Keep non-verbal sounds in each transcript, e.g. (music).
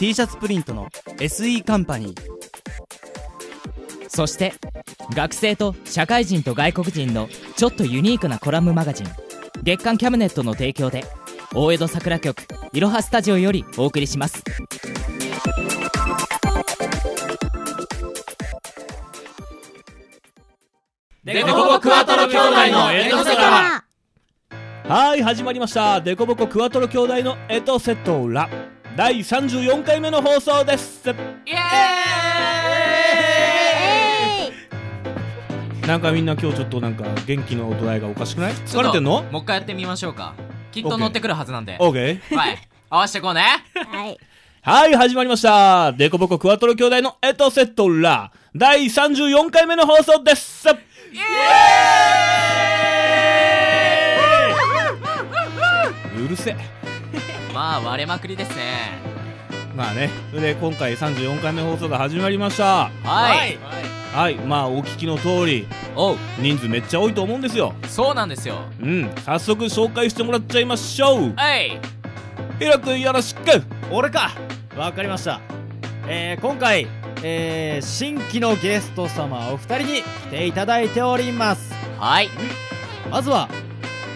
T シャツプリントの SE カンパニー。そして学生と社会人と外国人のちょっとユニークなコラムマガジン月刊キャムネットの提供で大江戸桜局いろはスタジオよりお送りします。デコボクワトロ兄弟のエトセトラ。はい始まりました。デコボコクワトロ兄弟のエトセトラ第34回目の放送ですイエーイなんかみんな今日ちょっとなんか元気の度合いがおかしくない？疲れてんの？もう一回やってみましょうかきっと乗ってくるはずなんでオーケーはい合わせてこうねはい。はい、始まりました。デコボコクワトロ兄弟のエトセトラ。第34回目の放送です。イエーイうるせえ。まあ割れまくりですね。まあね、それで今回34回目放送が始まりました。はい。はい、まあお聞きの通り、おう。人数めっちゃ多いと思うんですよ。そうなんですよ。うん、早速紹介してもらっちゃいましょう。はい。ヒロ君よろしく。俺か。わかりました。えー、今回えー、新規のゲスト様お二人に来ていただいております。はい。まずは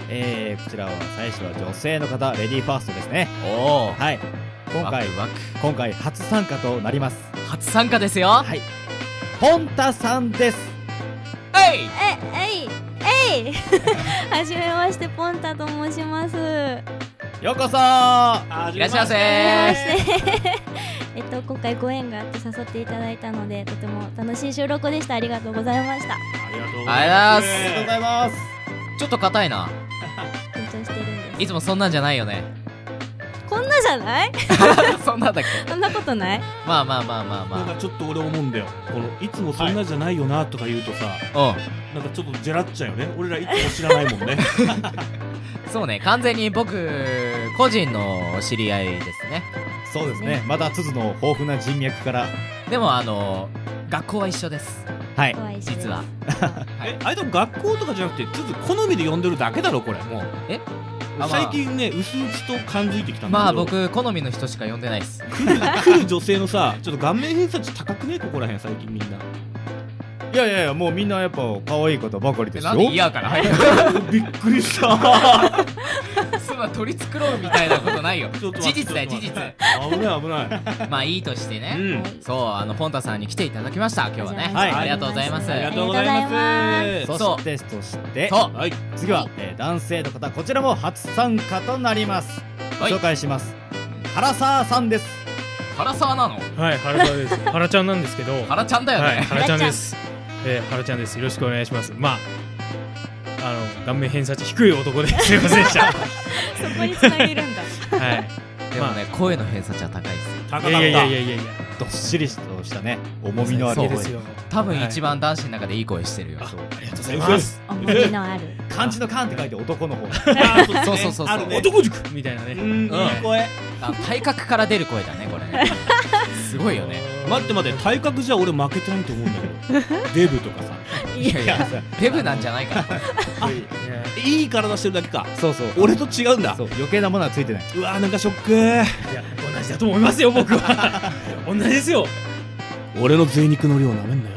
えー、こちらは最初は女性の方レディーファーストですね。おおはい。今回ワクワク。今回初参加となります。初参加ですよ。はい。ポンタさんです。はい！え、えい、えい。(laughs) はじめまして、ポンタと申します。ようこそ。いらっしゃいませ。(laughs) えっと、今回ご縁があって誘っていただいたので、とても楽しい収録でした。ありがとうございました。ありがとうございます。ありがとうございます。ちょっと硬いな。いつもそんなんじゃないよね。こんなじゃない？(laughs) そんなんだっけ？そんなことない？まあまあまあまあなんまかちょっと俺思うんだよ。このいつもそんなじゃないよなとか言うとさ、あなんかちょっとジェラっちゃうよね。俺らいつも知らないもんね。うん。(laughs) そうね完全に僕個人の知り合いですね。そうですね。また鈴の豊富な人脈から。でもあの学校は一緒ですはい。実は。(laughs) えあれでも学校とかじゃなくてちょっと好みで呼んでるだけだろこれもう。え？あまあ最近ね薄々と感づいてきたんだけど。まあ僕好みの人しか呼んでないです。来る (laughs) 来る女性のさちょっと顔面偏差値高くね？ここら辺最近みんな。いやいやいやもうみんなやっぱ可愛い方ばかりですよ。なんで嫌から？入 (laughs) るびっくりしたそんな取り繕うみたいなことないよ。事実だよ事実。危ない危ない。(laughs) まあいいとしてね、うん。そうあのポンタさんに来ていただきました今日はね。はい。ありがとうございます。ありがとうございます。そしてそして。そう。はい。次は、えー男性の方こちらも初参加となります。ごはい。紹介します。原沢さんです。原沢なの？はい、原沢です。原ちゃんなんですけど、原ちゃんだよね、はい、原ちゃんです。えー、原ちゃんです。よろしくお願いします。まあ、あの、顔面偏差値低い男で (laughs) すいませんでした。そこにつなげるんだ。はい。でもね、声の偏差値は高いです高かったいやいやいやいやいやいや、どっしりとしたね重みのあるですよ。多分はい一番男子の中でいい声してるよ、ありがとうございます。重みのある。(laughs) 漢字の漢って書いて男の方 (laughs) そうそうそうそうあるね男塾みたいなね。うんいい声体格から出る声だねこれね。(laughs) すごいよね。待って待って体格じゃ俺負けてないと思うんだけど。(laughs) デブとかさ。いやいやデブなんじゃないかないい体してるだけか。そうそう。俺と違うんだ。そう。余計なものはついてない。うわなんかショック。いや、同じだと思いますよ、僕は。(laughs) 同じですよ。俺の贅肉の量なめんなよ。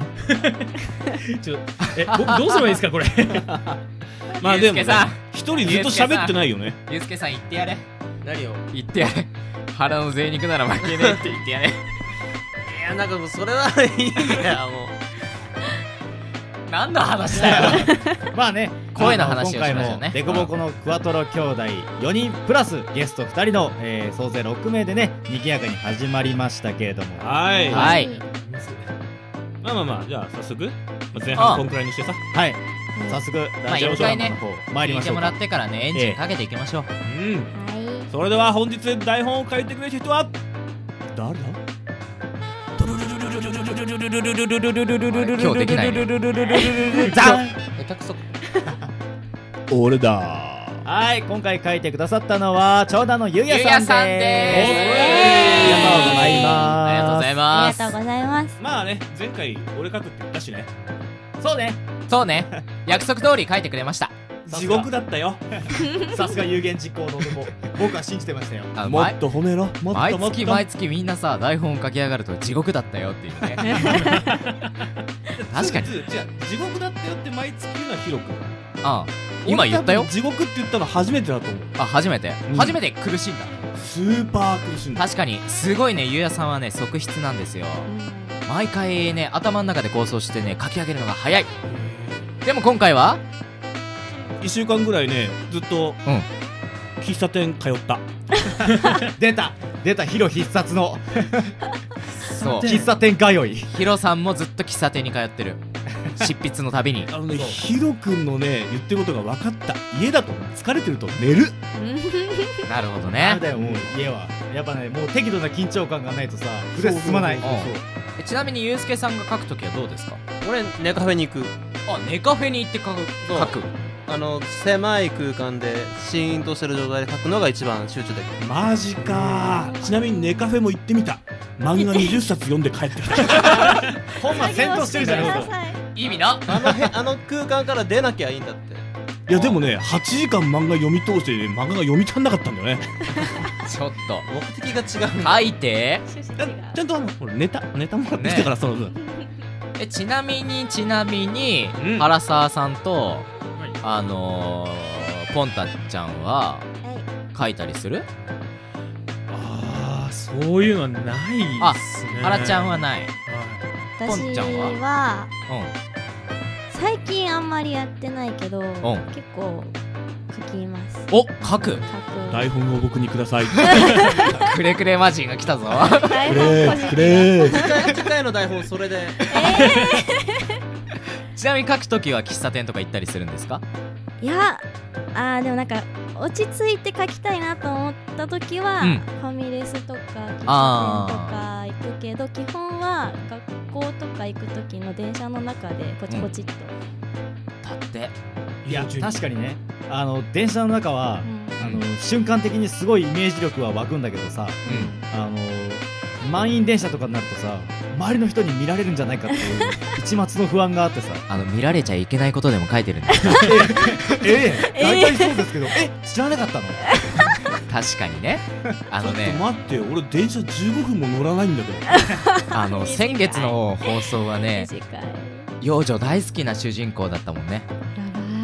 ちょ、え、僕どうすればいいですか、これ？まあでも一人ずっと喋ってないよね。ゆうすけさん。言ってやれ何を？言ってやれ。腹の贅肉なら負けねえって言ってやれ。いやなんかもうそれはいいやもう。何の話だよ。(laughs) まあね声の話をしましょうね。あの今回もデコボコのクワトロ兄弟4人プラスゲスト2人の、えー総勢6名でね賑やかに始まりましたけれども。はい。はい。まあまあまあじゃあ早速まあ前半こんくらいにしてさ。はい。早速まあラジオ一回ねドラマの方参りましょうか。らってからねエンジンかけていきましょう、うん。はいそれでは本日台本を書いてくれた人は誰だ？今日できないねザン。下手くそ。俺だ。はい今回書いてくださったのは長田のゆうやさんです。ありがとうございます。ありがとうございあます。りがとうございます。まあね前回俺書くって言ったしね。そうね。そうね。約束通り書いてくれました地獄だったよ。(laughs) さすが有言実行の男。僕は信じてましたよ。あもっと褒めろ。もっ毎ともっと。月毎月みんなさ台本書き上がると地獄だったよっていうね。(laughs) 確かに。地獄だったよって毎月言うのはヒロ君ああ今言ったよ。俺多分地獄って言ったの初めてだと思う。あ初めて、うん。初めて苦しんだ。スーパー苦しんだ。確かにすごいねゆうやさんはね側室なんですよ。毎回ね頭の中で構想してね書き上げるのが早い。でも今回は1週間ぐらいねずっとうん。喫茶店通った。(laughs) 出た。出たヒロ必殺の。そう。(laughs) 喫茶店通い。ヒロさんもずっと喫茶店に通ってる。執筆のたびに。あのねヒロ君のね言ってることが分かった。家だと。疲れてると寝る。(laughs) なるほどね。だよもう家は。やっぱねもう適度な緊張感がないとさ筆進まない。ちなみにゆうすけさんが書くときはどうですか？俺ネカフェに行く。あネカフェに行って書く。書くあの狭い空間でシーンとしてる状態で書くのが一番集中できる。マジか。ちなみにネカフェも行ってみた。漫画20冊読んで帰ってきた。(laughs) 本末戦闘してるじゃないですか。さい意味な。あのへあの空間から出なきゃいいんだって。いやでもね8時間漫画読み通して、ね、漫画が読み足んなかったんだよね。(laughs) ちょっと。目的が違う書いて。ちゃんとあの俺ネタネタもらってきたから、その分。えちなみにちなみに、うん。原沢さんと、あのー、ポンタちゃんは書いたりする？ああそういうのはないあっすね。原ちゃんはない。ポ私ンちゃんは？はう最近あんまりやってないけどん。結構書きます。お書く？書く。台本を僕にください。(laughs) くれくれマジンが来たぞ。台くれ本個人くれ次回次回の台本それでちなみに書くときは喫茶店とか行ったりするんですか？いやあーでもなんか落ち着いて書きたいなと思った時は、うん。ファミレスとか喫茶店とあか行くけど基本は学校とか行く時の電車の中でポチポチっと、だって。いや確かにね。あの電車の中はうん。あの瞬間的にすごいイメージ力は湧くんだけどさあの満員電車とかになるとさ周りの人に見られるんじゃないかっていう (laughs) 一末の不安があってさ。あの見られちゃいけないことでも書いてるんだ。(laughs) ええ (laughs) 大体そうですけどえ知らなかったの？確かにね。あのちょっとね待って俺電車15分も乗らないんだけど。あの先月の放送はね幼女大好きな主人公だったもんね。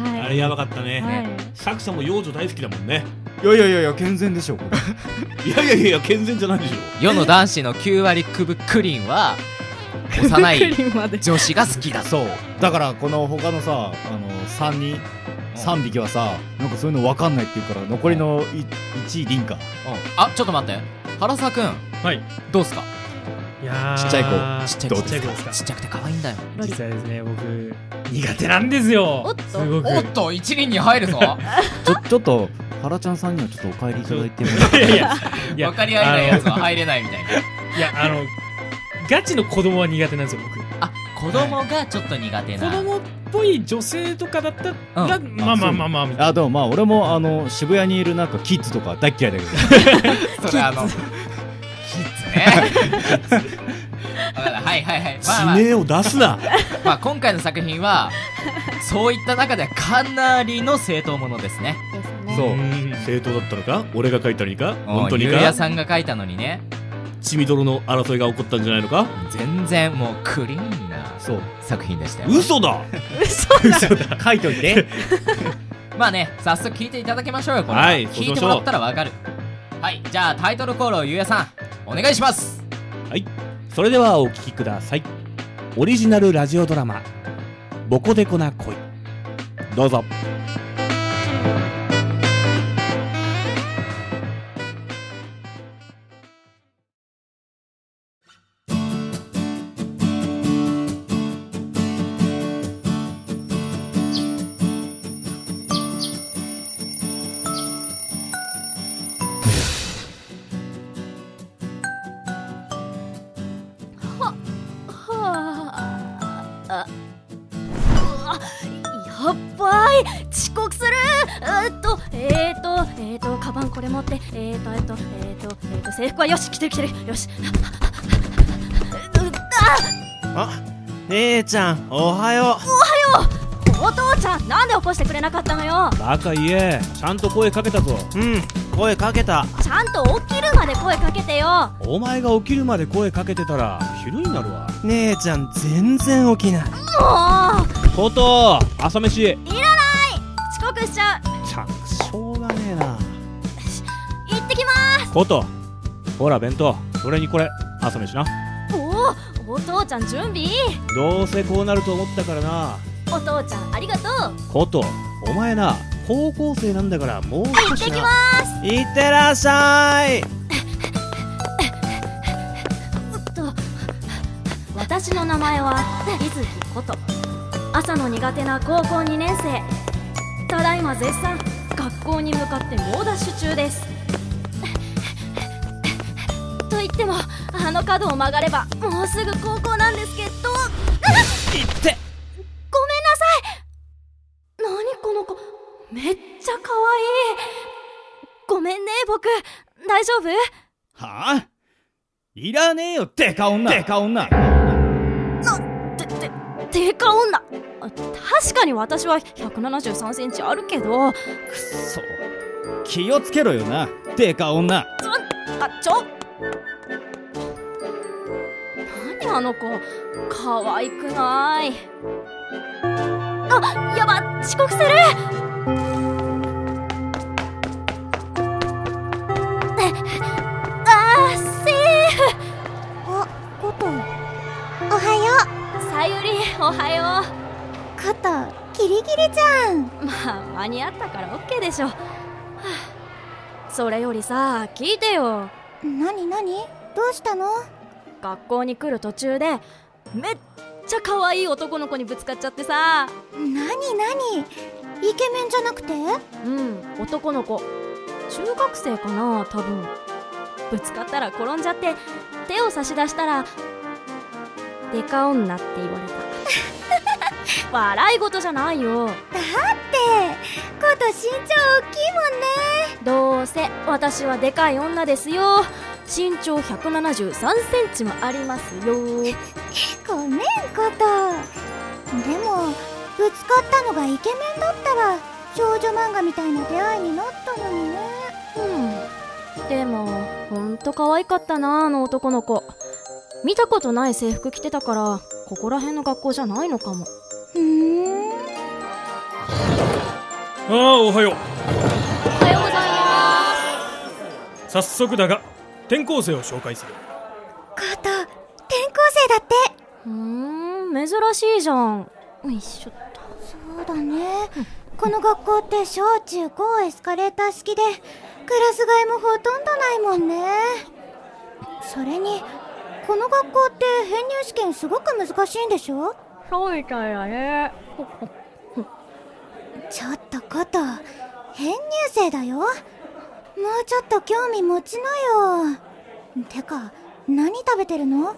やばい。あれやばかったね、はい。作者も幼女大好きだもんねいやいやいやいや健全でしょ。こ (laughs) れいやいやいや健全じゃないでしょ。世の男子の9割9分クリンは (laughs) 幼い女子が好きだそう。だからこの他のさあの3人3匹はさなんかそういうの分かんないっていうから残りの1位リンカ。うん。あちょっと待って。原沢くん。はい。どうすか？ちっちゃい子。ちっちゃい子ですか？ちっちゃくて可愛いんだよ。実はですね僕苦手なんですよ。おっと。おっと一輪に入るぞ。ちょちょっと原ちゃんさんにはちょっとお帰りいただいても。い (laughs) やいやいや。分かり合えないやつは入れないみたいな。いやあのガチの子供は苦手なんですよ僕。あ子供がちょっと苦手な、子供っぽい女性とかだったら、うん。まあまあまあまあみたいな。あでもまあ俺もあの渋谷にいるなんかキッズとか大っ嫌いだけど。(laughs) それあの (laughs) ね。はいはいはい。まあまあ。地名を出すな。まあ今回の作品はそういった中ではかなりの正当ものですね。ですね。そう。うん正当だったのか？俺が書いたのにか？本当にゆうやかさんが書いたのにね。血みどろの争いが起こったんじゃないのか？全然もうクリーンな作品でしたよ嘘だ！書いといて。まあね早速聞いていただきましょうよこれは。い聞いてもらったらわかるはいじゃあタイトルコールをゆうやさんお願いします。はい。それではお聴きください。オリジナルラジオドラマ「ボコデコな恋」どうぞ。ーっとえーっとカバンこれ持ってえーっとえーっとえーっとえーっと制服はよし着てる着てるよし。うああ姉ちゃんおはよおはよう。お父ちゃんなんで起こしてくれなかったのよ。バカ言え。ちゃんと声かけたぞ。ううん声かけた。ちゃんと起きるまで声かけてよ。お前が起きるまで声かけてたら昼になるわ。姉ちゃん全然起きない。もう。こと朝飯こと。ほら弁当。それにこれ。朝飯な。おおお父ちゃん準備。どうせこうなると思ったからな。お父ちゃんありがとう。こと。お前な高校生なんだからもう行少しな。ってきます。いってらっしゃい。(laughs) と。私の名前は伊月こと。朝の苦手な高校2年生。ただいま絶賛学校に向かって猛ダッシュ中ですと言ってもあの角を曲がればもうすぐ高校なんですけど。いって。ごめんなさい。何この子。めっちゃ可愛い。ごめんね僕。大丈夫？はあ？いらねえよデカ女。デカ女。で、で、でか女。あ確かに私は173センチあるけど。くそ気をつけろよなデカ女。あちょ何あの子可愛くない。あやば遅刻する。あーセーフ。あ、こと。おはよさゆりおはよう。こと、キリギリじゃん。うまあ間に合ったから OK でしょ、はあそれよりさ聞いてよ。なになにどうしたの？学校に来る途中でめっちゃ可愛い男の子にぶつかっちゃってさ。なになにイケメンじゃなくて？うん男の子。中学生かな多分。ぶつかったら転んじゃって手を差し出したらデカ女って言われた。(laughs) 笑い事じゃないよ。だって、こと身長大きいもんね。どうせ私はでかい女ですよ身長173センチもありますよごめんこと。でも、ぶつかったのがイケメンだったら、少女漫画みたいな出会いになったのにね。うんでもほんと可愛かったなあの男の子見たことない制服着てたからここら辺の学校じゃないのかもふーん。ああおはようおはようござい早速だが転校生を紹介すること、転校生だって。うーん珍しいじゃんよいしょっとそうだね。この学校って小中高エスカレーター式で、クラス替えもほとんどないもんね。それに、この学校って編入試験すごく難しいんでしょ？そうみたいだね (laughs) ちょっとこと、編入生だよ。もうちょっと興味持ちなよ。てか、何食べてるの？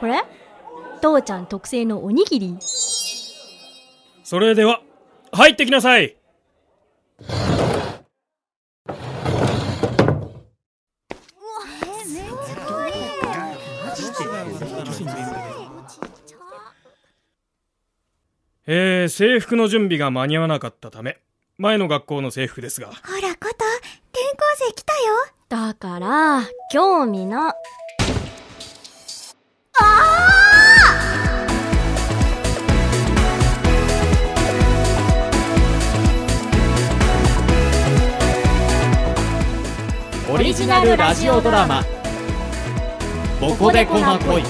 これ？父ちゃん特製のおにぎり。それでは入ってきなさい。えー、制服の準備が間に合わなかったため前の学校の制服ですが。ほらこ。だから興味なリジナルラジオドラマ「ボコデコな恋」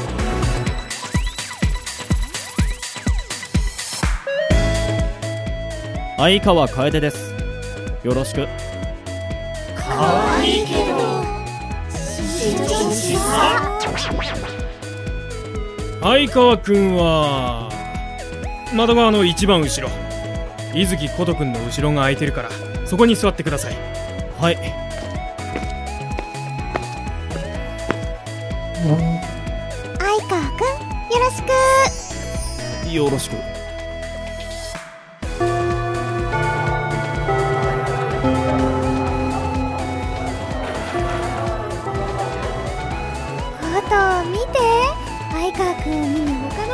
相川楓です。よろしく可愛いけど。相川くんは窓側の一番後ろ伊月琴くんの後ろが空い。てるからそこに座ってくださいはい相川くんよろしく。よろしく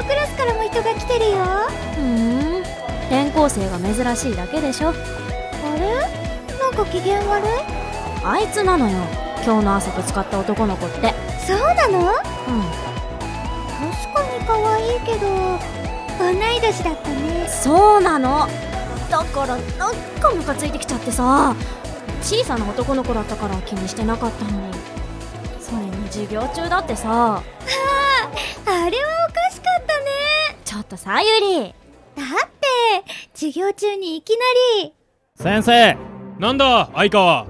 クラスからも人が来てるよ。ふーん。転校生が珍しいだけでしょ。あれ？なんか機嫌悪い？あいつなのよ。今日の朝ぶつかった男の子って。そうなの？うん。確かに可愛いけど同い年だったね。そうなの。だからなんかムカついてきちゃってさ。小さな男の子だったから気にしてなかったのに。それに授業中だってさ。(laughs) あれはとさゆり。だって授業中にいきなり。先生なんだ相川。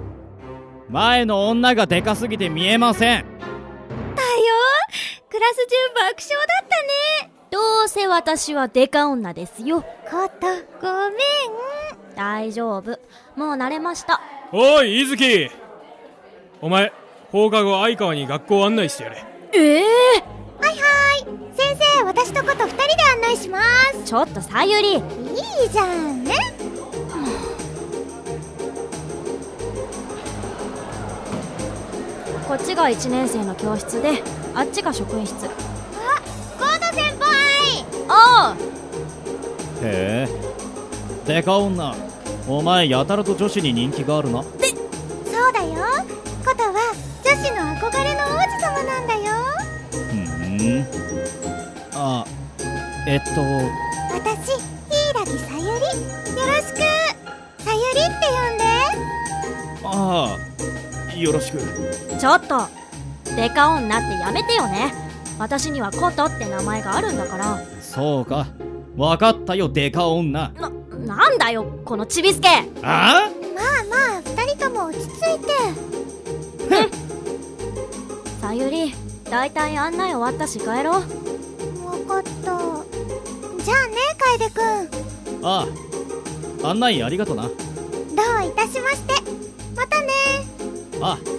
前の女がでかすぎて見えません。だよ。クラス中爆笑だったね。どうせ私はデカ女ですよ。ことごめん。大丈夫。もう慣れました。おい伊月お前放課後相川に学校案内してやれ。ええはいはい。先生私とこと二人で案内します。ちょっとさゆり。いいじゃん。ねこっちが1年生の教室であっちが職員室。あコード先輩。ああへえ。デカ女。お前やたらと女子に人気があるな。そうだよ。ことはん。あえっと。私柊さゆり。よろしく。さゆりって呼んで。ああよろしく。ちょっと。デカ女ってやめてよね。私にはコトって名前があるんだから。そうか。わかったよデカ女。ななんだよこのちびすけ。あまあまあ二人とも落ち着いて。さゆりだいたい案内終わったし帰ろう。分かった。じゃあね楓くん。ああ。案内ありがとな。どういたしまして。またね。あう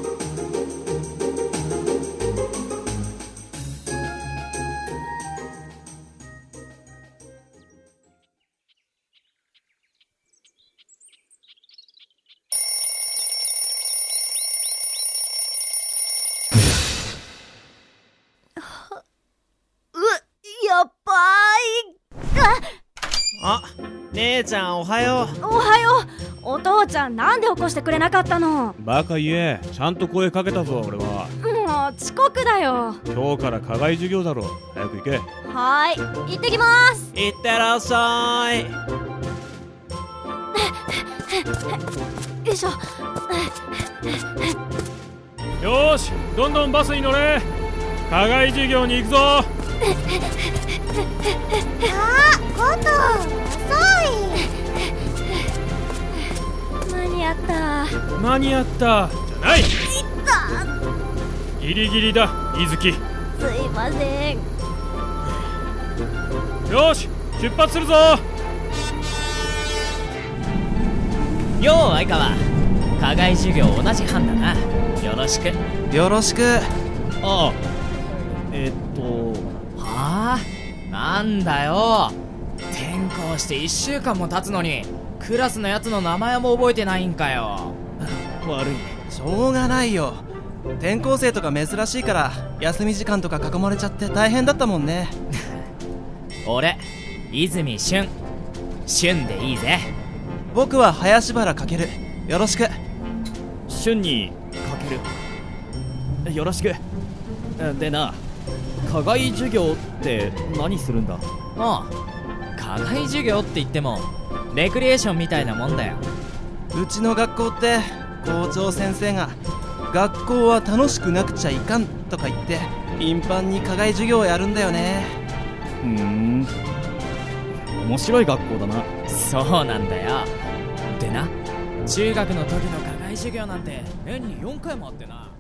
姉ちゃんおはよおはよう。お父ちゃんなんで起こしてくれなかったの？バカ言え。ちゃんと声かけたぞ俺は。もう遅刻だよ。今日から課外授業だろ。早く行け。はーい。行ってきます。ういってらっしゃい。よいしょ。よーしどんどんバスに乗れ。課外授業に行くぞ。あことに合った？間に合った？じゃないギリギリだ伊月。すいません。よし出発するぞ。よう相川。課外授業同じ班だな。よろしく。よろしく。ああえっとはあ？なんだよ。転校して1週間も経つのにクラスのやつの名前も覚えてないんかよ。悪いしょうがないよ。転校生とか珍しいから休み時間とか囲まれちゃって大変だったもんね。(laughs) 俺泉俊俊でいいぜ。僕は林原かけるよろしく。俊にかける。よろしく。でな課外授業って何するんだ？もう課外授業って言ってもレクリエーションみたいなもんだよ。うちの学校って校長先生が学校は楽しくなくちゃいかんとか言って頻繁に課外授業をやるんだよね。ふーん。面白い学校だな。そうなんだよ。でな中学の時の課外授業なんて年に4回もあってな。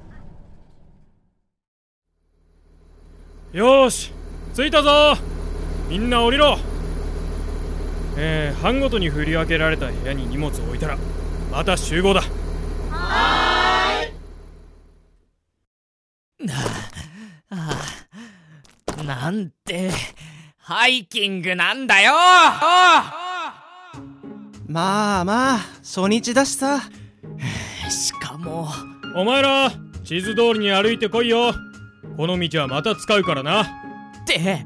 よーし着いたぞ。みんな降りろえー、班ごとに振り分けられた部屋に荷物を置いたらまた集合だ。ああなんてハイキングなんだよ！まあまあ初日だしさ。しかも。お前ら地図通りに歩いてこいよ。この道はまた使うからな。って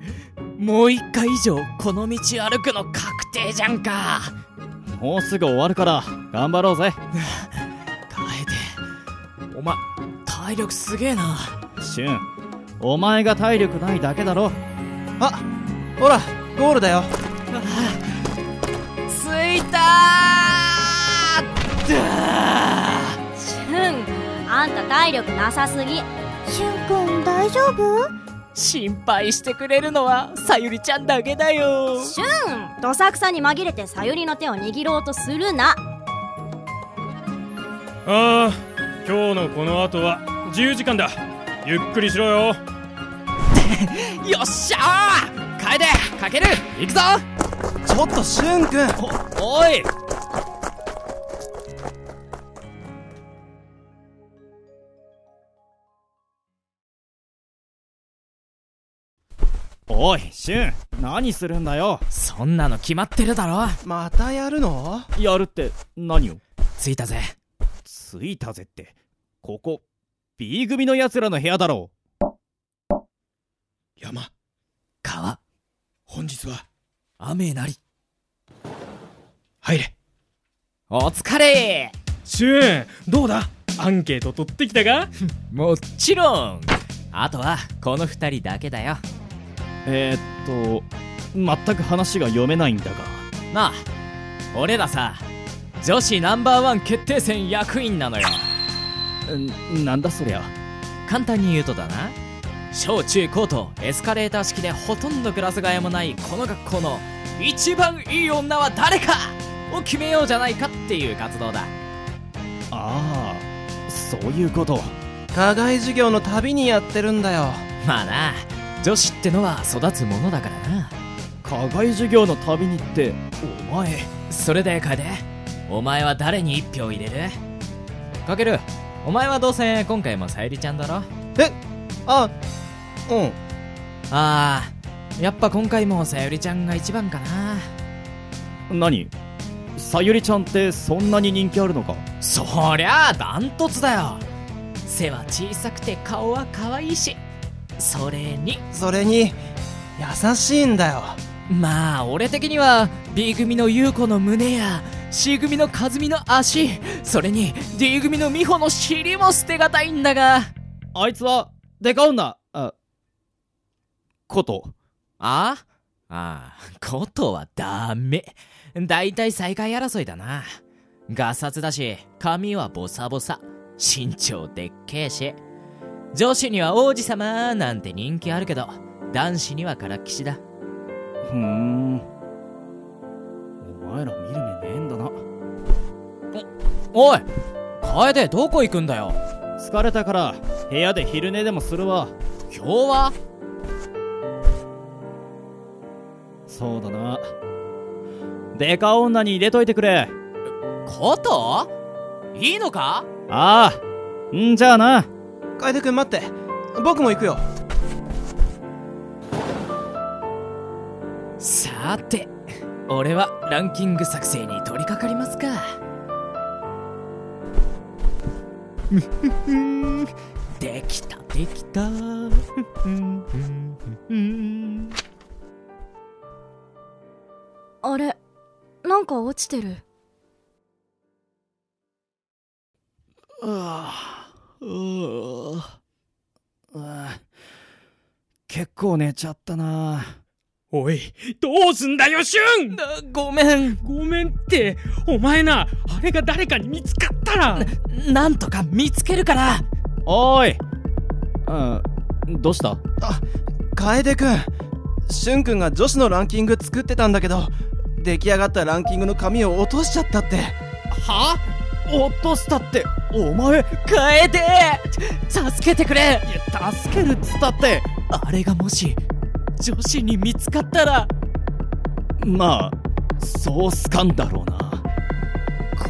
もう一回以上この道歩くの確定じゃんか。もうすぐ終わるから頑張ろうぜ。楓お前体力すげえな。シュンお前が体力ないだけだろ。あほらゴールだよ。着いたー。シュンあんた体力なさすぎ。しゅんくん大丈夫？心配してくれるのはさゆりちゃんだけだよ。シュンどさくさに紛れてさゆりの手を握ろうとするな。ああ今日のこの後は自由時間だ。ゆっくりしろよ。(laughs) よっしゃー!楓かける!行くぞ!ちょっとしゅんくんおおいおいシュン。何するんだよ？そんなの決まってるだろ。またやるの？やるって何を？着いたぜ。着いたぜって。ここ B 組の奴らの部屋だろ山。川。本日は。雨なり。入れ。お疲れ。シューンどうだ？アンケート取ってきたか？(laughs) もちろん。あとはこの二人だけだよえー、っと全く話が読めないんだが。なあ俺らさ女子ナンバーワン決定戦役員なのよ。んなんだそりゃ。簡単に言うとだな。小中高とエスカレーター式でほとんどクラス替えもないこの学校の一番いい女は誰かを決めようじゃないかっていう活動だ。ああそういうこと。課外授業のたびにやってるんだよ。まあな女子ってのは育つものだからな。課外授業のたびにってお前。それで楓お前は誰に一票入れる？かける。お前はどうせ今回もさゆりちゃんだろ？え？あうん。ああやっぱ今回もさゆりちゃんが一番かな。何？さゆりちゃんってそんなに人気あるのか？そりゃあダントツだよ。背は小さくて顔は可愛いしそれに。それに優しいんだよ。まあ俺的には B 組の優子の胸や C 組の和美の足それに D 組の美穂の尻も捨てがたいんだが。あいつはデカ女。あこと。あ？ああことはダメ。だいたい最下位争いだな。ガサツだし髪はボサボサ。身長でっけえし女子には王子様なんて人気あるけど男子にはからっきしだ。ふーん。お前ら見る目ねえんだな。おい楓どこ行くんだよ。疲れたから部屋で昼寝でもするわ。今日は？そうだな。デカ女に入れといてくれ。こと？いいのか？ああんじゃあな楓君待って。僕も行くよ。さて俺はランキング作成に取り掛かりますか。できたできた。(laughs) あれなんか落ちてる。ああうあ結構寝ちゃったな。おいどうすんだよシュン！ごめん。ごめんって。お前なあれが誰かに見つかったら。なんとか見つけるから。おーい。うんどうした？楓くん。しゅんくんが女子のランキング作ってたんだけど出来上がったランキングの紙を落としちゃったって。は？落としたってお前楓助けてくれ。いや助けるっつったってあれがもし女子に見つかったらまあそうすかんだろうな。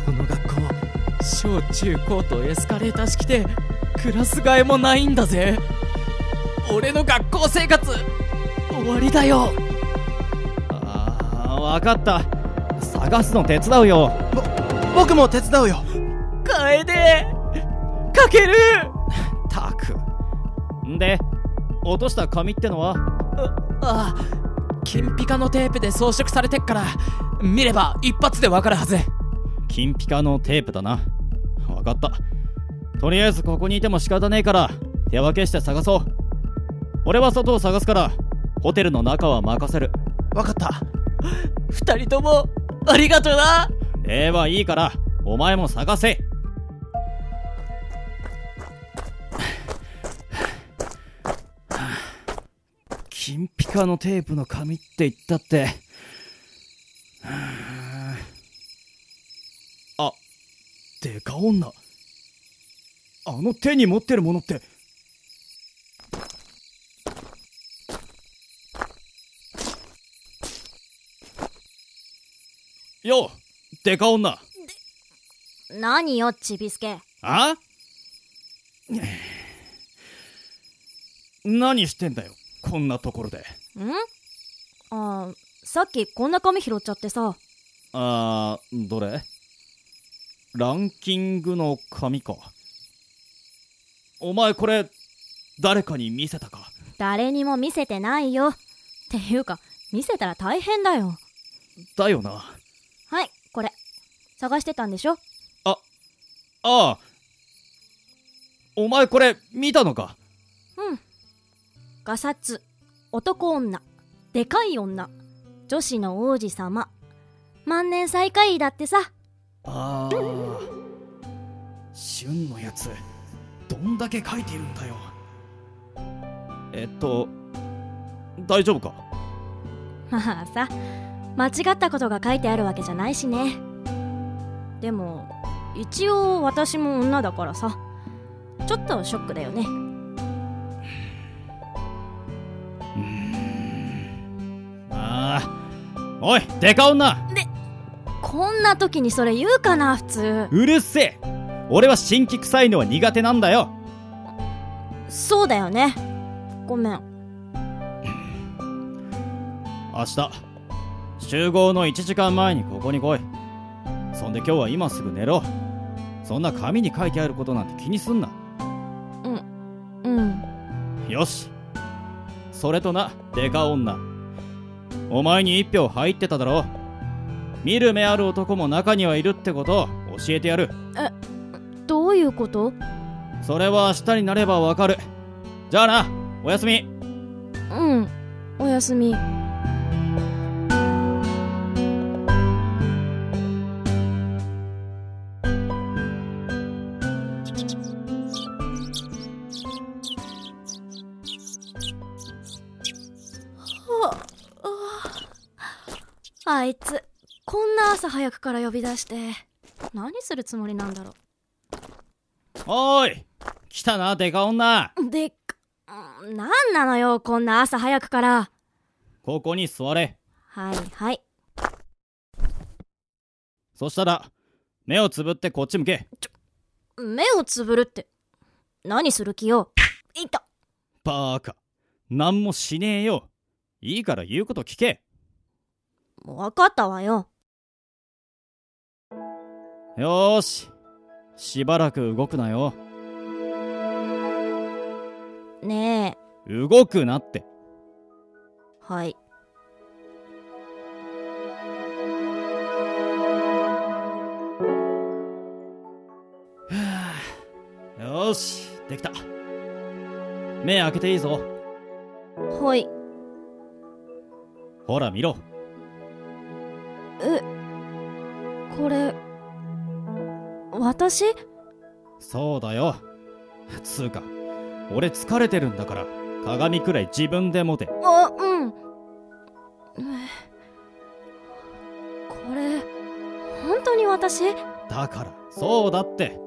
この学校小中高とエスカレーター式でクラス替えもないんだぜ。俺の学校生活終わりだよ。ああ分かった。探すの手伝うよ。僕も手伝うよ楓かける。たく。んで落とした紙ってのは？ああ。金ピカのテープで装飾されてっから見れば一発でわかるはず。金ピカのテープだな。分かった。とりあえずここにいても仕方ねえから手分けして探そう。俺は外を探すからホテルの中は任せる。分かった。二人ともありがとな。ではいいからお前も探せ金ピカのテープの紙って言ったって。あデカ女。あの手に持ってるものって。ようデカ女。何よちびすけ。あ？何してんだよこんなところで。ん？あーさっきこんな紙拾っちゃってさ。あーどれ？ランキングの紙か。お前これ誰かに見せたか？誰にも見せてないよ。っていうか見せたら大変だよ。だよな。はいこれ。探してたんでしょ？ああお前これ見たのか？うんガサツ男女でかい女女子の王子様。万年最下位だってさ。ああ旬のやつどんだけ書いているんだよ。えっと大丈夫か？まあさ間違ったことが書いてあるわけじゃないしね。でも一応私も女だからさちょっとショックだよねおいデカ女。こんな時にそれ言うかな普通。うるせえ。俺は新規臭いのは苦手なんだよ。そうだよね。ごめん。(clears throat) 明日集合の1時間前にここに来い。そんで今日は今すぐ寝ろ。そんな紙に書いてあることなんて気にすんな。うん。よし。それとなデカ女お前に一票入ってただろ見る目ある男も中にはいるってことを教えてやる。どういうこと？それは明日になればわかる。じゃあなおやすみ。うんおやすみから呼び出して。何するつもりなんだろおーい来たなデカ女。うでっかうんなんなのよこんな朝早くから。ここに座れ。はいはい。そしたら目をつぶってこっち向け。目をつぶるって何する気よ。いた。バーカ。何もしねえよ。いいから言うこと聞け。分かったわよよーし。しばらく動くなよ。ねえ。動くなって。はい。よーしできた。目開けていいぞ。はい。ほら見ろ。えこれ私？そうだよ。つうか俺疲れてるんだから鏡くらい自分で持て。あうん。これ本当に私？だからそうだって。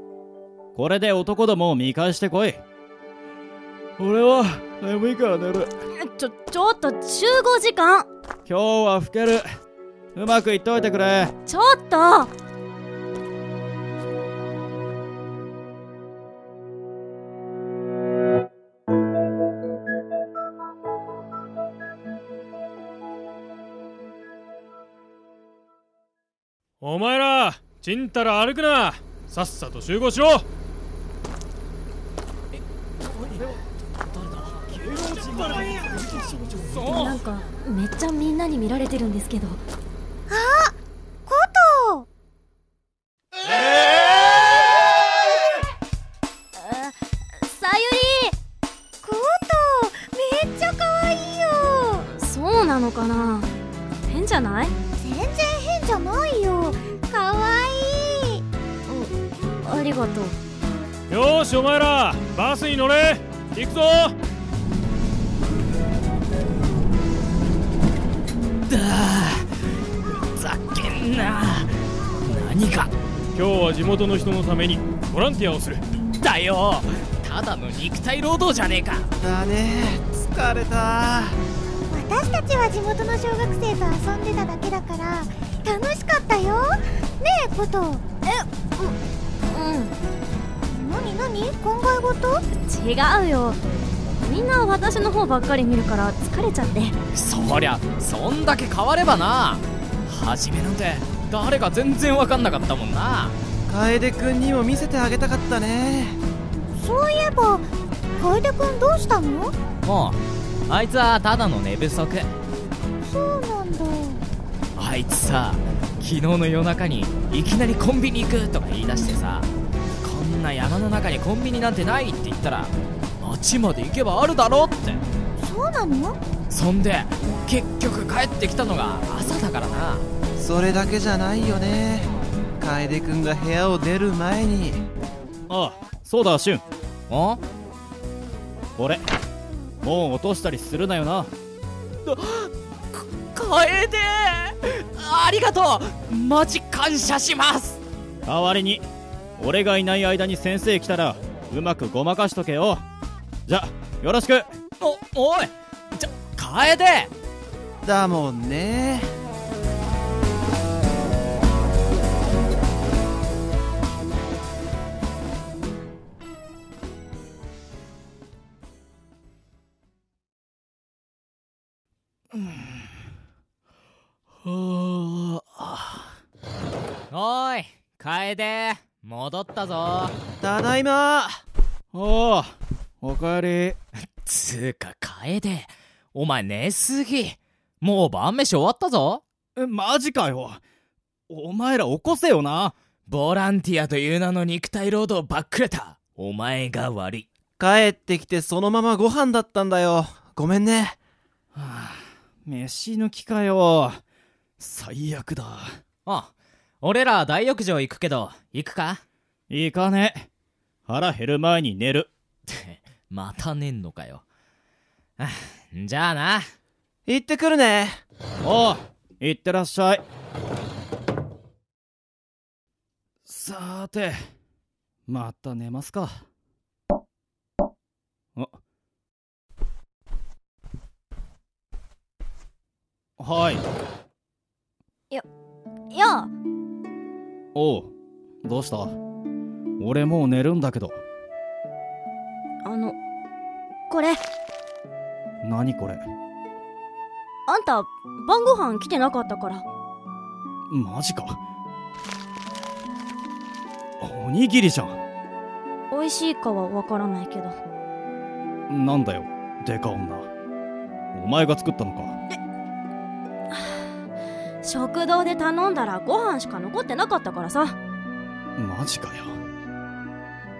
これで男どもを見返してこい。俺は眠いから寝る。ちょちょっと集合時間。今日は老ける。うまくいっといてくれ。ちょっとちんたら歩くな。さっさと集合しろ。なんかめっちゃみんなに見られてるんですけど行くぞ。ざけんな。何が？今日は地元の人のためにボランティアをする。だよ。ただの肉体労働じゃねえか。だね。疲れた。私たちは地元の小学生と遊んでただけだから楽しかったよ。ねえコトえうん何？何考え事違うよ。みんな私の方ばっかり見るから疲れちゃって。そりゃそんだけ変わればな。初めなんて誰か全然わかんなかったもんな。楓くんにも見せてあげたかったね。そういえば楓くんどうしたの？もうあいつはただの寝不足。そうなんだ。あいつさ昨日の夜中にいきなりコンビニ行くとか言い出してさな山の中にコンビニなんてないって言ったら町まで行けばあるだろって。そうなの？そんで結局帰ってきたのが朝だからな。それだけじゃないよね。楓くんが部屋を出る前に。ああそうだシュン。おこれもう落としたりするなよな。楓！ありがとう！マジ感謝します！代わりに俺がいない間に先生来たらうまくごまかしとけよ。じゃよろしく。おおいちょ楓だもんね。おー。い楓戻ったぞ。ただいま。おおおかえつーか楓お前寝すぎ。もう晩飯終わったぞ。りえマジかよ。お前ら起こせよな。ボランティアという名の肉体労働ばっくれた。お前が悪い。帰ってきてそのままご飯だったんだよ。ごめんね。飯抜きかよ。最悪だ。あ俺ら大浴場行くけど行くか？行かね。腹減る前に寝る。(laughs) また寝んのかよ。あじゃあな。行ってくるね。おう行ってらっしゃい。さーてまた寝ますか。あ。はい。ややおうどうした？俺もう寝るんだけど。あのこれ。何これ？あんた晩ご飯来てなかったから。マジか。おにぎりじゃん。美味しいかはわからないけど。なんだよデカ女。お前が作ったのか食堂で頼んだらご飯しか残ってなかったからさ。マジかよ。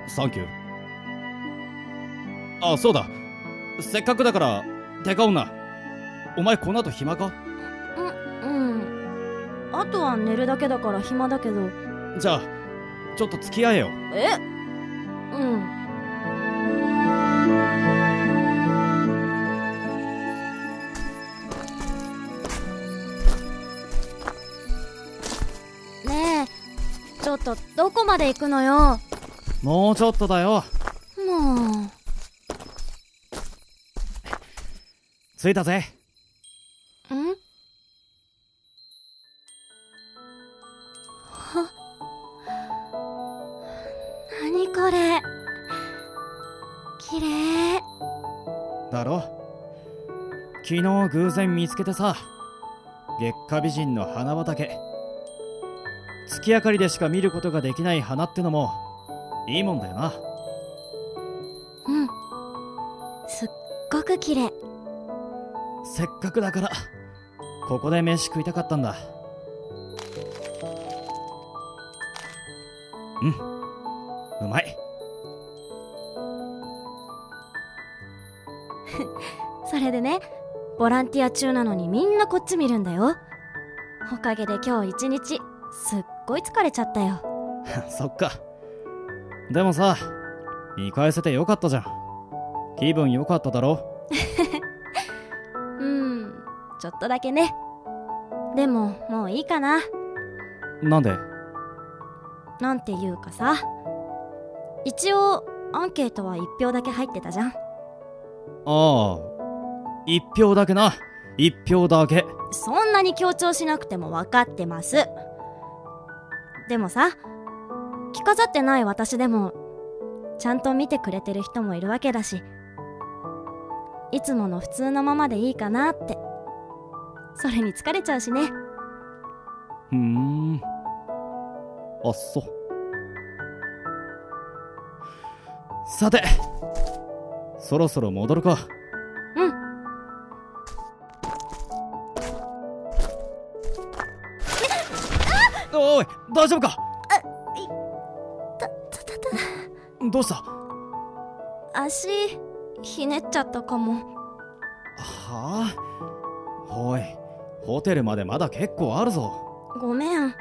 サンキュー。あそうだ。せっかくだからデカ女お前この後暇か？うん。あとは寝るだけだから暇だけど。じゃあちょっと付き合えよ。え？うんまで行くのよ？もうちょっとだよ。もう。着いたぜ。ん？は？何これ？綺麗。だろ？昨日偶然見つけてさ。月下美人の花畑月明かりでしか見ることができない花ってのもいいもんだよな。うん。すっごく綺麗。せっかくだからここで飯食いたかったんだ。うん。うまい。(laughs) それでねボランティア中なのにみんなこっち見るんだよ。おかげで今日一日すっごい疲れちゃったよ。(laughs) そっか。でもさ見返せてよかったじゃん。気分よかっただろ？(laughs) うんちょっとだけね。でももういいかな。なんで？なんていうかさ。一応アンケートは1票だけ入ってたじゃん。ああ。一票だけな。一票だけ。そんなに強調しなくても分かってますでもさ着飾ってない私でもちゃんと見てくれてる人もいるわけだしいつもの普通のままでいいかなって。それに疲れちゃうしね。ふーん。あっそ。さてそろそろ戻るか。おい大丈夫か？たたたた。どうした？足ひねっちゃったかも。はあ？おいホテルまでまだ結構あるぞ。ごめん。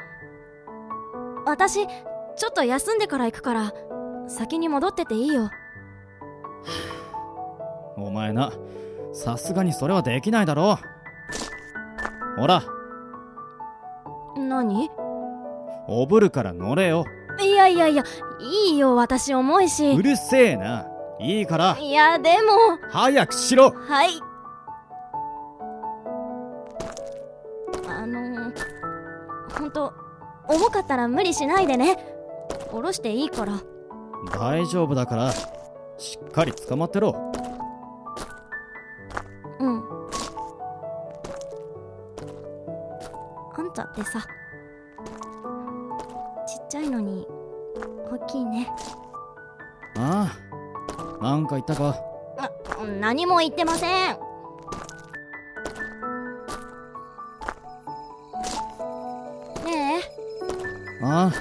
私ちょっと休んでから行くから先に戻ってていいよ。お前なさすがにそれはできないだろほら。何？おぶるから乗れよ。いやいやいやいいよ私重いうしるせえな。いいから。いやでも。早くしろ。はい。あのほんと重かったら無理しないでね。下ろしていいから。大丈夫だからしっかり捕まってろ。うん。あんたってさか言ったか？な何も言ってません。ねえ。あ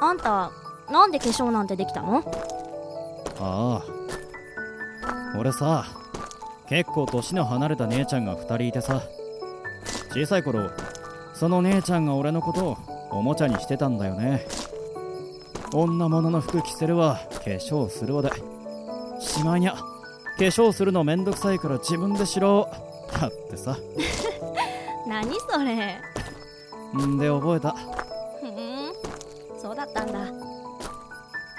あ。んたなんで化粧なんてできたの？ああ。あ俺さ結構年の離れた姉ちゃんが2人いてさ小さい頃その姉ちゃんが俺のことをおもちゃにしてたんだよね。女物の服着せるわ化粧するわでしまいにゃ。化粧するのめんどくさいから自分でしろ。だってさ。(laughs) 何それ。んで覚えた。ふん。そうだったんだ。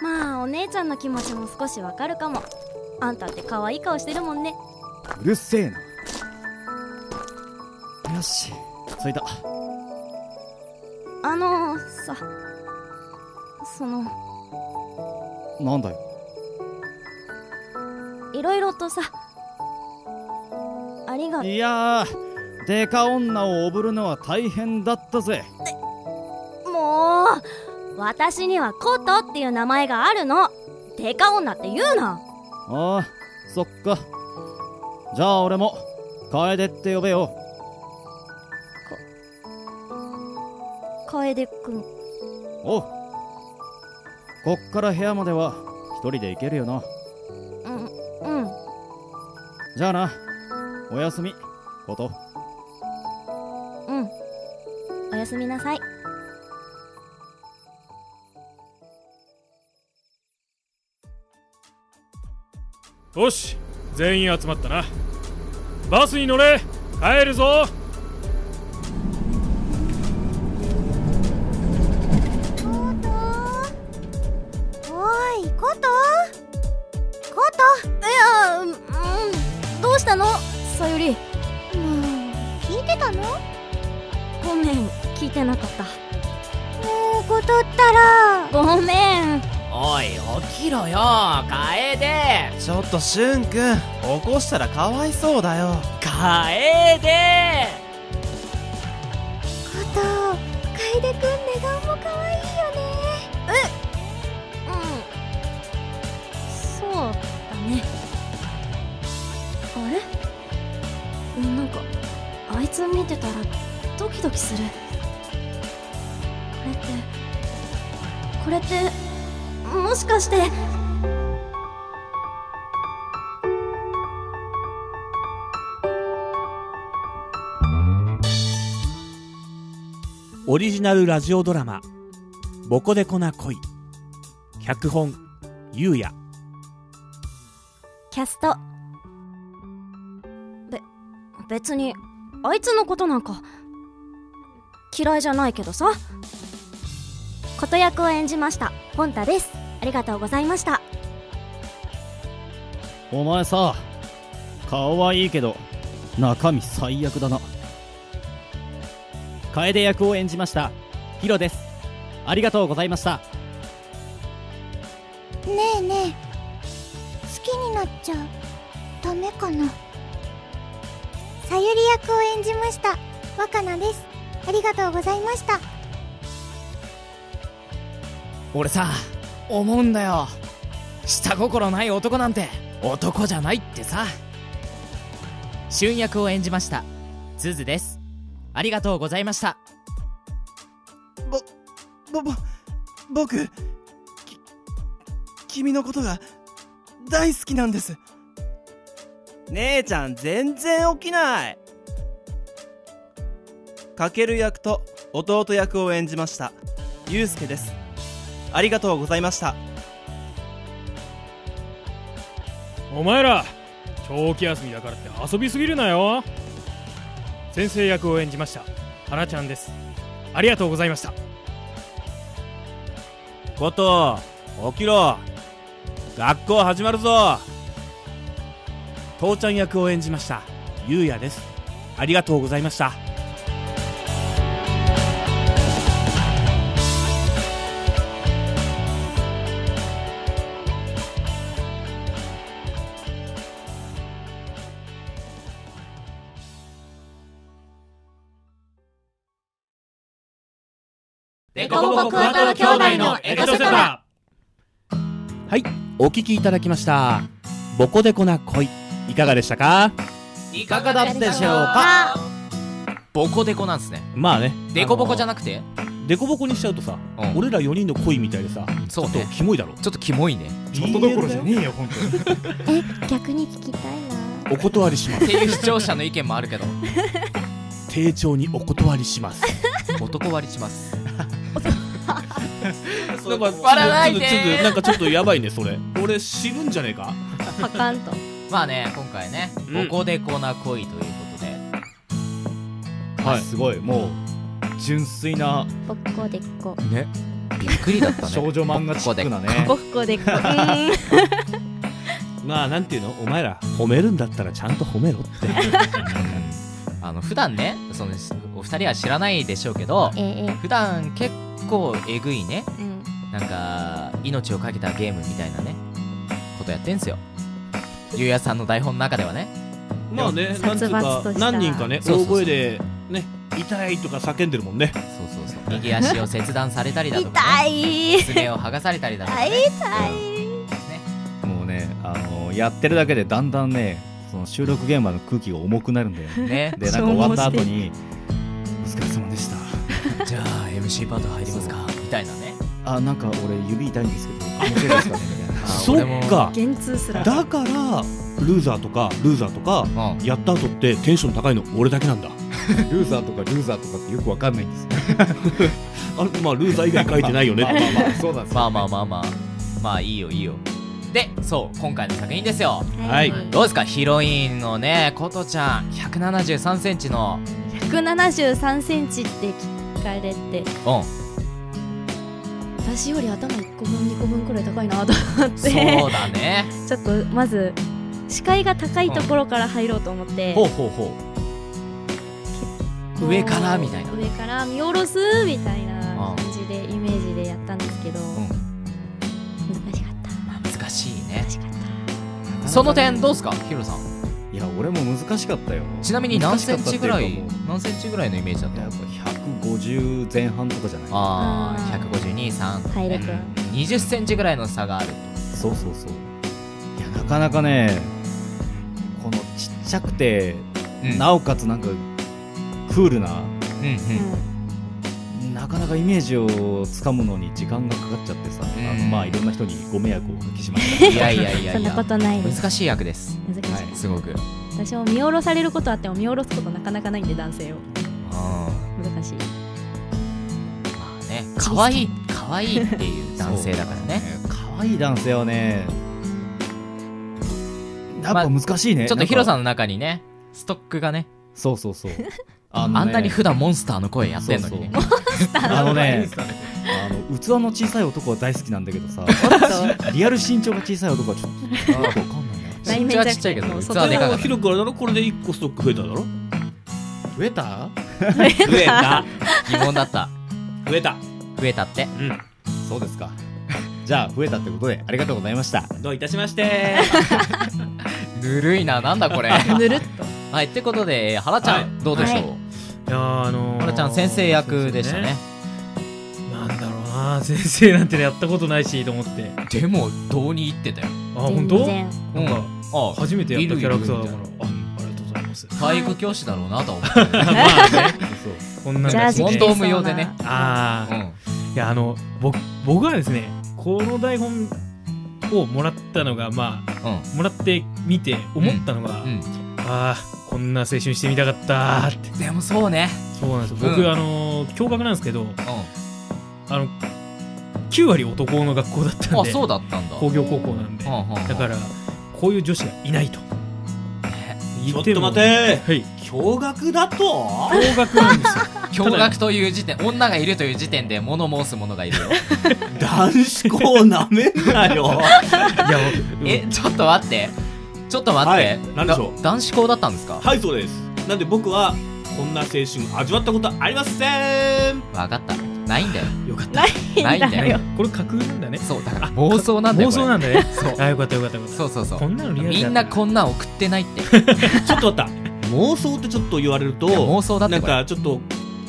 まあお姉ちゃんの気持ちも少しわかるかも。あんたって可愛い顔してるもんね。うるせえな。よし。着いた。あのさその。なんだよいろいろとさありがいやーデカ女をおぶるのは大変だったぜ。もう私にはコトっていう名前があるの。デカ女って言うな。ああそっか。じゃあ俺も楓って呼べよ。楓くんおう。こっから部屋までは一人で行けるよなじゃあなおやすみこと。うん。おやすみなさい。よし全員集まったな。バスに乗れ帰るぞ。おいこと？こと？したの？さゆり。もう聞いてたの？もごめん聞いてなかった。う断ったら。ごめん。おい起きろよ。楓ちょっとしゅんくん起こしたらかわいそうだよ。楓てたらドキドキする。これってこれってもしかしてオリジナルラジオドラマ「ボコデコな恋」脚本ゆうや。キャスト。べ別にあいつのことなんか嫌いじゃないけどさ。こと役を演じました。ポンタです。ありがとうございました。お前さ顔はいいけど中身最悪だな。楓役を演じました。ヒロです。ありがとうございました。ねえねえ好きになっちゃダメかなさゆり役を演じました。若菜です。ありがとうございました。俺さ思うんだよ。下心ない男なんて男じゃないってさ。俊役を演じました。ズズです。ありがとうございました。ぼぼ僕き君のことが大好きなんです姉ちゃん全然起きない。かける役と弟役を演じました。ゆうすけです。ありがとうございました。お前ら長期休みだからって遊びすぎるなよ。先生役を演じました。原ちゃんです。ありがとうございました。こと起きろ。学校始まるぞ父ちゃん役を演じました。ゆうやです。ありがとうございました。デコボコクワトロ兄弟のエトセトラ。はいお聞きいただきました。ボコデコな恋いかがでしたか？いかがだったでしょうか？ボコデコなんすね。まあね。デコボコじゃなくて？デコボコにしちゃうとさ、うん。俺ら4人の恋みたいでさそうね。ちょっとキモいだろ。ちょっとキモいね。ちょっとどころじゃねえよ本当に。え逆に聞きたいな。お断りします。っていう視聴者の意見もあるけど。丁重にお断りします。男割りします。なんか笑わないでちょっとちょっとなんかちょっとやばいねそれ。俺知るんじゃねえか。パカンとまあね今回ねうん。ボコデコな恋ということで。はい。すごい。もう純粋なボッコデコね。びっくりだったね。少女漫画チックなね。ボッコデコうーん。(laughs) まあなんていうの？お前ら褒めるんだったらちゃんと褒めろって。(laughs) あの普段ねそのお二人は知らないでしょうけどええ。普段結構えぐいねうん。なんか命をかけたゲームみたいなねことやってんすよゆうやさんの台本の中ではね。まあねなんつう殺伐かとした。何人かね大声でね痛いとか叫んでるもんね。そうそうそう。右足を切断されたりだとか、痛ね、い。爪を剥がされたりだとか、ね、痛い。もうねあのやってるだけでだんだんねその収録現場の空気が重くなるんだよ。ね。ねでなんか終わった後に「お疲れ様でした。じゃあ MC パート入りますか？みたいなね。あなんか俺指痛いんですけど気持ちいいですかね」みたいなあそっか。厳痛すら。だからルーザーとかルーザーとかうん。やった後ってテンション高いの俺だけなんだ。(laughs) ルーザーとかルーザーとかってよくわかんないんです。よ (laughs) あまあルーザー以外書いてないよね。(laughs) まあまあ。まあそうなんですよまあまあまあまあ。まあいいよいいよ。でそう今回の作品ですよ。はい。どうですか？ヒロインのねことちゃん。1 7 3センチの。173センチって聞かれて。うん私より頭1個分2個分くらい高いなと思って。そうだね。ちょっとまず視界が高いところから入ろうと思って、ほうほうほう。上からみたいな。上から見下ろすみたいな感じでイメージでやったんですけど、難しかった。難しいね。その点どうすかヒロさん。いや俺も難しかったよ。ちなみに何センチぐらい何センチぐらいのイメージだった？うやっぱ150前半とかじゃない？ああ152、3ハイレ君20センチぐらいの差があるそうそうそう。いやなかなかねこのちっちゃくて、うん。なおかつなんかクールなうんなかなかイメージをつかむのに時間がかかっちゃってさ、あのまあいろんな人にご迷惑をおかけしました。いやいやいやそんなことないです難しい役です。難しい。はいすごく。私も見下ろされることあっても見下ろすことなかなかないんで男性を。あ難しい。あね可愛い可愛いっていう男性だからね。可愛い男性はねやっぱ難しいね、ちょっとヒロさんんの中にねストックがね。そうそうそうあのね。んなに普段モンスターの声やってんのにね。あのねあの器の小さい男は大好きなんだけどさリアル身長が小さい男はちょっとわかんないな。身長はちっちゃいけど器はでかかった。広くあれだろこれで1個ストック増えた？だろ増えた。増えた？疑問だった。増えた。増えたって？うん。そうですか。じゃあ増えたってことでありがとうございました。どういたしまして。(laughs) ぬるいな。なんだこれ。ぬるっとはいってことで原ちゃん、はい。どうでしょう、はい。いやーあのー原ちゃん先生役でしたね。なんだろうな (laughs) 先生なんてやったことないしと思って。でもどうに言ってたよ。あ本当？なんかあ初めてやったキャラクターだから。いるいるあありがとうございます。体育教師だろうなと思って。(laughs) まあね。こんなんジャージ問答無用でね。ああ、うん。いやあの僕僕はですねこの台本をもらったのがまあ、もらってみて思ったのが、うん。ああこんな青春してみたかったーって。でもそうね。そうなんですよ。僕、うん。あのー驚愕なんですけど、あの9割男の学校だったんであそうだったんだ。工業高校なんで、はあはあはあだからこういう女子がいないと。ちょっと待て。はい。驚愕だと？驚愕なんですよ。(laughs) 驚愕という時点女がいるという時点で物申す者がいるよ。(laughs) 男子校なめんなよ。(laughs) えちょっと待ってちょっと待って、はい。何でしょう？だ男子校だったんですか？はいそうです。なんで僕はこんな青春味わったことありません。分かった。ないんだよ。よかった。ないんだよ。これ架空なんだね。そうだから妄想なんだよ妄想なんだね。そう。あよかったよかったよかった。そうそうそう。こんなのリアルみんなこんなん送ってないって。ちょっと待った。妄想ってちょっと言われると妄想だってなんかちょっと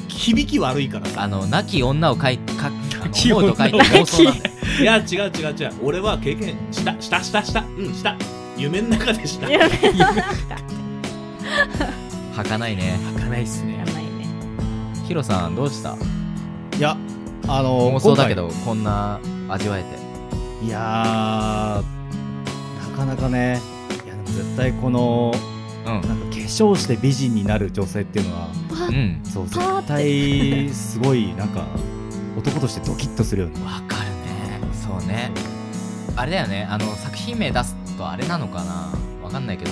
響き悪いからさ。あの亡き女を書いか思うと書いて妄想なんだ。よいや違う違う違う。俺は経験したしたしたした。うんした夢の中でした。はかないね。はかないっすね。ヒロさんどうした？いやあのー妄想だけ今どこんな味わえて。回いやーなかなかね。いやでも絶対この、なんか化粧して美人になる女性っていうのは、うん。そう絶対すごいなんか男としてドキッとするよねわかるね。そうね。あれだよね。あの作品名出すとあれなのかな？わかんないけど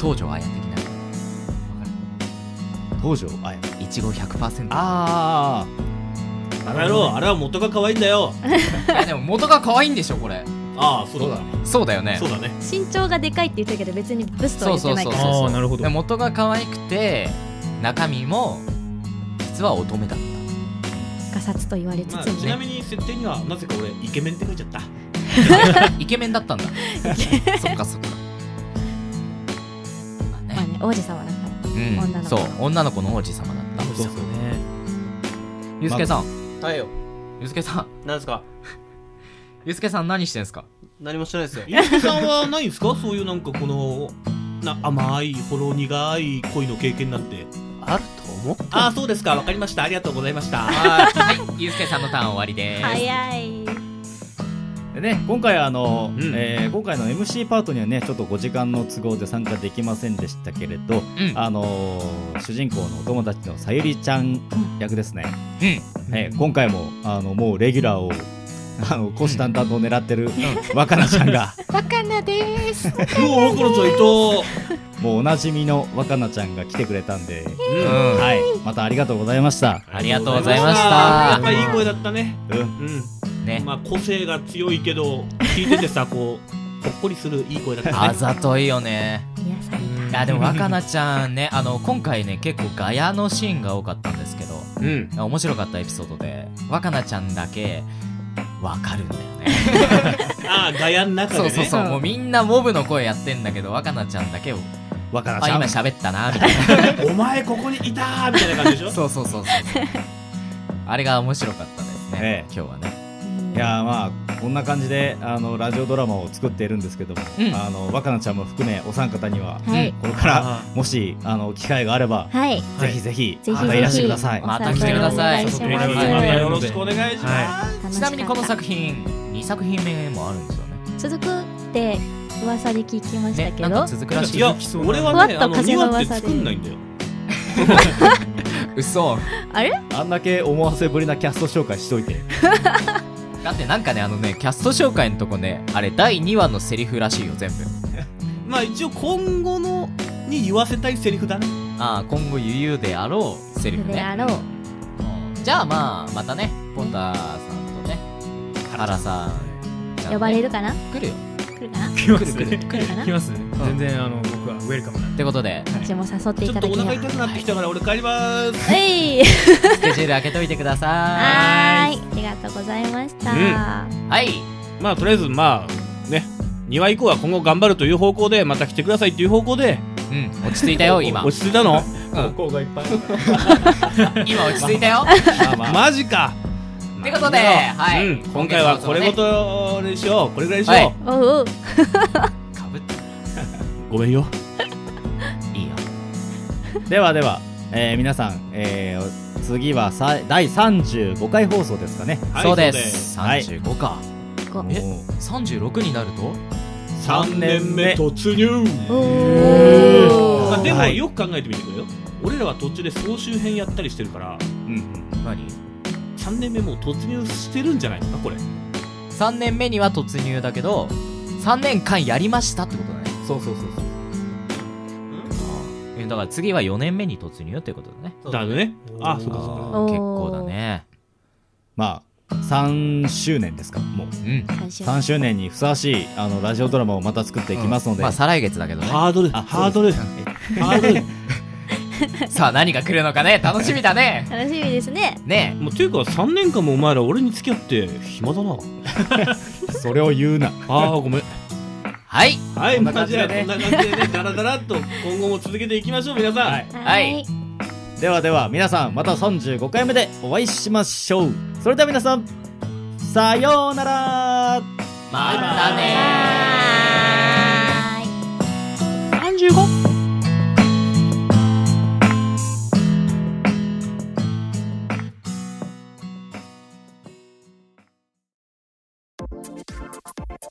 東條綾的な。東條綾。いちご100%ああの野郎あれは元が可愛いんだよ。(laughs) いやでも元が可愛いんでしょこれ。ああそうだね。そうだよね。そうだね。身長がでかいって言ったけど別にブスとはそうそうそう言ってないから。そうあーなるほど。で元が可愛くて中身も実は乙女だっガサツと言われつまあ、つもねちなみに設定にはなぜか俺イケメンって書いちゃったた (laughs) イケメンだったんだ。そっかそっか。まあね。王子様だからうん。女の子。そう。女の子の王子様だったそうそうね。ゆうすけさん。はいよ。ゆうすけさん。なんですか？ゆうすけさん何してんすか？何もしてないですよ。ゆうすけさんはないんですか？そういうなんかこのな甘いほろ苦い恋の経験なんて。あると思ってああそうですか。わかりました。ありがとうございました。はい。ゆうすけさんのターン終わりです。早いでね今回はあの、えー今回の MC パートにはねちょっと5時間の都合で参加できませんでしたけれど、あのー主人公のお友達のさゆりちゃん役ですね、えー今回もあのもうレギュラーをあの虎視眈々と狙ってる若菜ちゃんが。(laughs) 若菜です。もう若菜ちゃんいた。もうおなじみの若菜ちゃんが来てくれたんで、ん。はい。またありがとうございました。ありがとうございました。やっぱりいい声だったね。うん。うんね。まあ個性が強いけど聞いててさこうほっこりするいい声だったね。あざといよね。いやでも若菜ちゃんねあの今回ね結構ガヤのシーンが多かったんですけどうん。面白かったエピソードで若菜ちゃんだけわかるんだよね。(laughs) ああガヤの中でね。そうそうそうもうみんなモブの声やってんだけど若菜ちゃんだけをあ若菜ちゃん。今喋ったなみたいな。(laughs) お前ここにいたーみたいな感じでしょ？そうそうそうそう。あれが面白かったですね、ええ。今日はね。いやーまあこんな感じであのラジオドラマを作っているんですけども、うん。あの若菜ちゃんも含めお三方には、はい。これからもしあの機会があれば、はい。ぜひぜひぜひまたいらしてください。また来てください。よろしくお願いします、ちなみにこの作品2作品目もあるんですよね。続くって噂で聞きましたけど。ね続くらしい。いや俺はねふわっとあの2風の話って噂で作んないんだよ。(laughs) 嘘。あれ？あんだけ思わせぶりなキャスト紹介しといて。(laughs) だってなんかねあのねキャスト紹介のとこねあれ第2話のセリフらしいよ全部。(laughs) まあ一応今後のに言わせたいセリフだね。ああ今後言うであろうセリフね。であろう。うん。じゃあまあまたねポンタさんとね原さんね呼ばれるかな？来るよ来るかな？来ます来るかな？来ます全然あの僕はウェルカムなんってことで。私も誘っていちょったとお腹痛くなってきたから俺帰りまーす。はい。スケジュール開けといてくださはーい。ありがとうございました、うん。いはい。まあとりあえずまあね2話以降は今後頑張るという方向でまた来てくださいっていう方向で。うん。落ち着いたよ今。落ち着いたの？うん。(laughs) こがいっぱい。(laughs) 今落ち着いたよ。(laughs) まあまあ。マジかってことではい。うん、今回はこれごとにしよう。これぐらいにしよう、はい。おうおう。かぶって。ごめんよ。いいよ。ではでは、えー皆さん、えー次はさ第35回放送ですかね。はい。そうです。はい35か。こえもう36になると？3年目突入。でもはい。よく考えてみてくれよ。俺らは途中で総集編やったりしてるから。うん。何？3年目もう突入してるんじゃないのかこれ。3年目には突入だけど3年間やりましたってことだね。そうそうそうそう。えだから次は4年目に突入ってことだね。だね。あそうかそうか。あー。結構だね。まあ3周年ですかもう。うん。最初3周年にふさわしいあのラジオドラマをまた作っていきますので、まあ再来月だけどね。ハードルあハードルハードル (laughs) (laughs) さあ何が来るのかね？楽しみだね。(laughs) 楽しみですね。ね。もうていうか3年間もお前ら俺に付き合って暇だな。(laughs) それを言うな。ああごめん。はい。はいまあじゃあこんな感じでねダラダラっと今後も続けていきましょう皆さん、はい。はい。ではでは皆さんまた35回目でお会いしましょう。それでは皆さんさようなら。またねはーい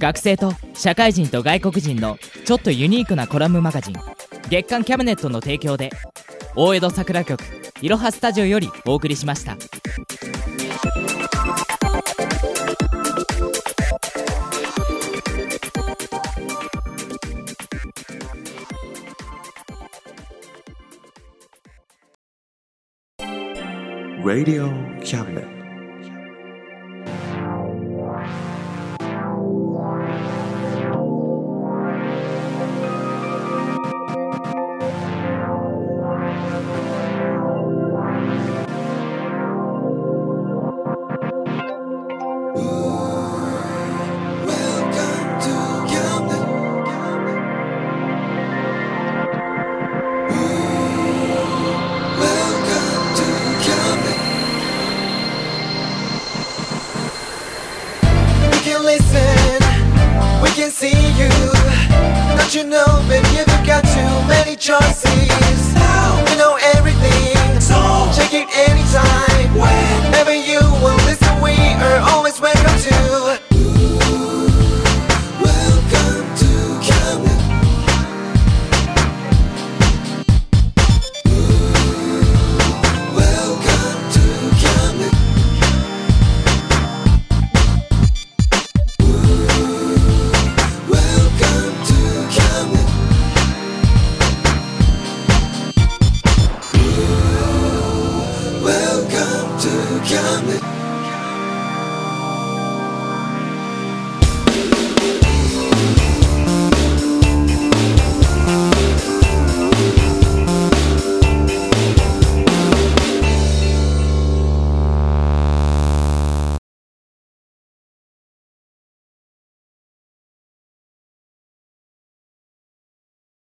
学生と社会人と外国人のちょっとユニークなコラムマガジン月刊キャムネットの提供で大江戸桜局いろはスタジオよりお送りしました Radio Cabinet.